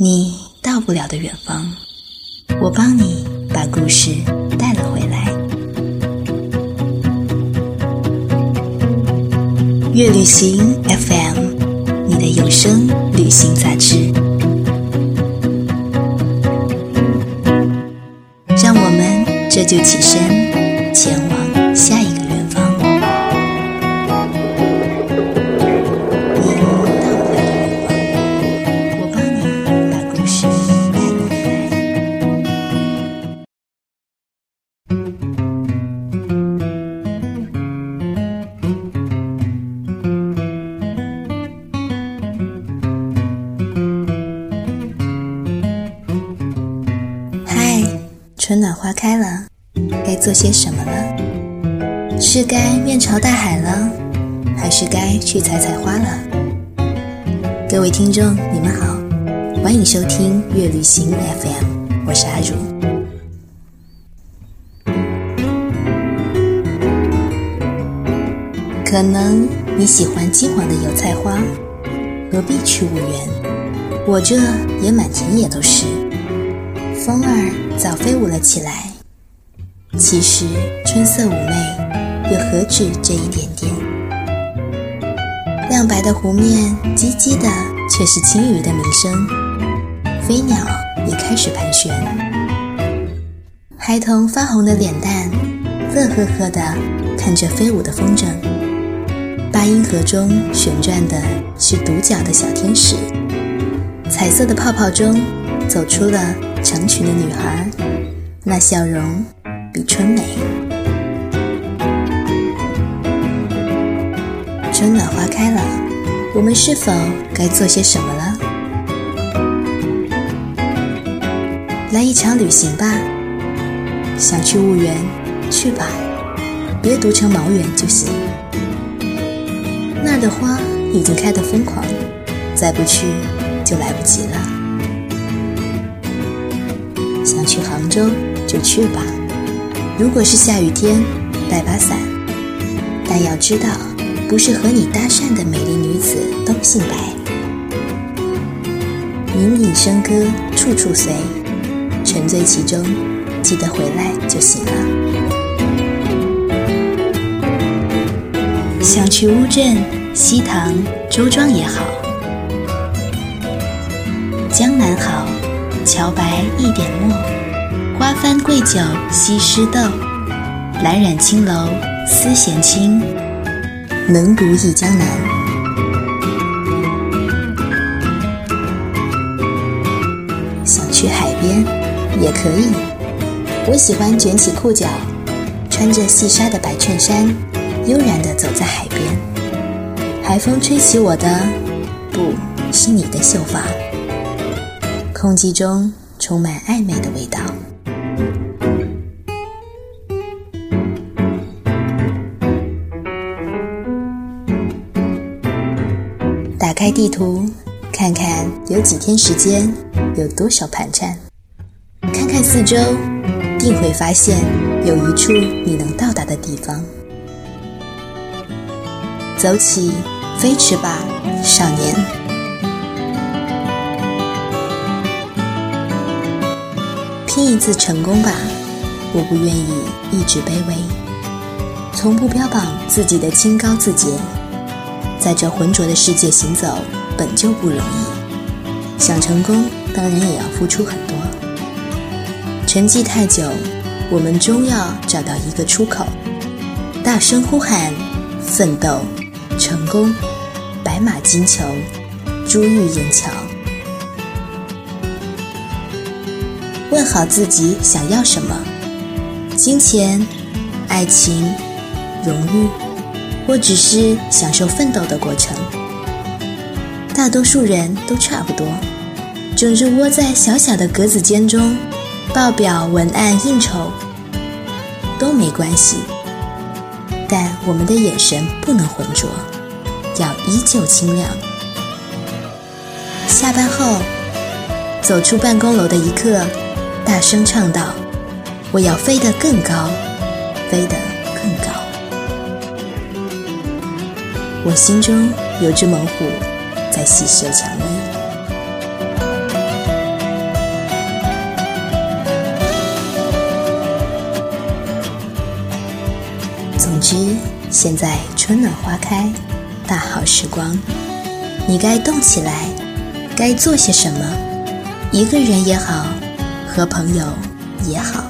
你到不了的远方，我帮你把故事带了回来。月旅行 FM，你的有声旅行杂志，让我们这就起身，前往下一做些什么了？是该面朝大海了，还是该去采采花了？各位听众，你们好，欢迎收听月旅行 FM，我是阿如。可能你喜欢金黄的油菜花，何必去婺源？我这也满田野都是。风儿早飞舞了起来。其实春色妩媚，又何止这一点点？亮白的湖面，唧唧的却是轻语的鸣声，飞鸟也开始盘旋。孩童发红的脸蛋，乐呵呵的看着飞舞的风筝。八音盒中旋转的是独角的小天使，彩色的泡泡中走出了成群的女孩，那笑容比春美。春暖花开了，我们是否该做些什么了？来一场旅行吧，想去婺源，去吧，别读成毛源就行。那儿的花已经开得疯狂，再不去就来不及了。想去杭州就去吧，如果是下雨天，带把伞。但要知道，不是和你搭讪的美丽女子都姓白。隐隐笙歌处处随，沉醉其中，记得回来就行了。想去乌镇、西塘、周庄也好，江南好，桥白一点墨，花翻桂酒西施斗，蓝染青楼思贤卿，能独忆江南。想去海边也可以，我喜欢卷起裤脚，穿着细纱的白衬衫，悠然地走在海边。海风吹起我的，不是你的秀发，空气中充满暧昧的味道。打开地图，看看有几天时间，有多少盘缠，看看四周，定会发现有一处你能到达的地方。走起，飞驰吧，少年！拼一次成功吧，我不愿意一直卑微，从不标榜自己的清高自洁。在这浑浊的世界行走本就不容易，想成功当然也要付出很多。沉寂太久，我们终要找到一个出口，大声呼喊：奋斗！成功，白马金裘，珠玉银桥。问好自己想要什么：金钱、爱情、荣誉，或只是享受奋斗的过程。大多数人都差不多，整日窝在小小的格子间中，报表、文案、应酬都没关系。但我们的眼神不能浑浊，要依旧清亮。下班后，走出办公楼的一刻，大声唱道：“我要飞得更高，飞得更高。”我心中有只猛虎在细嗅蔷薇。总之现在春暖花开大好时光你该动起来该做些什么一个人也好和朋友也好。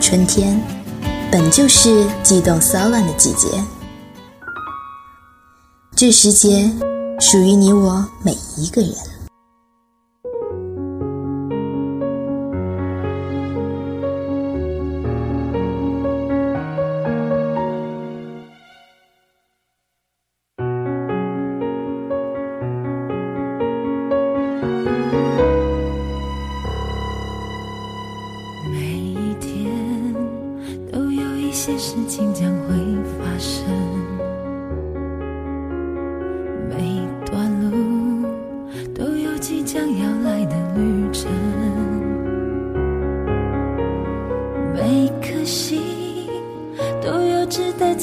春天本就是悸动骚乱的季节。这时节属于你我每一个人。每一天都有一些事情叫。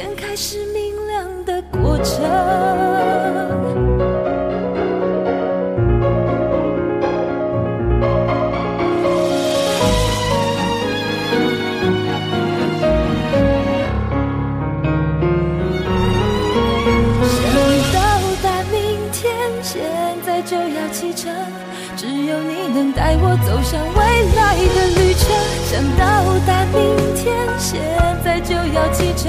天开始明亮的过程。想到达明天，现在就要启程，只有你能带我走向未来的旅程。想到达明天，现在就要启程。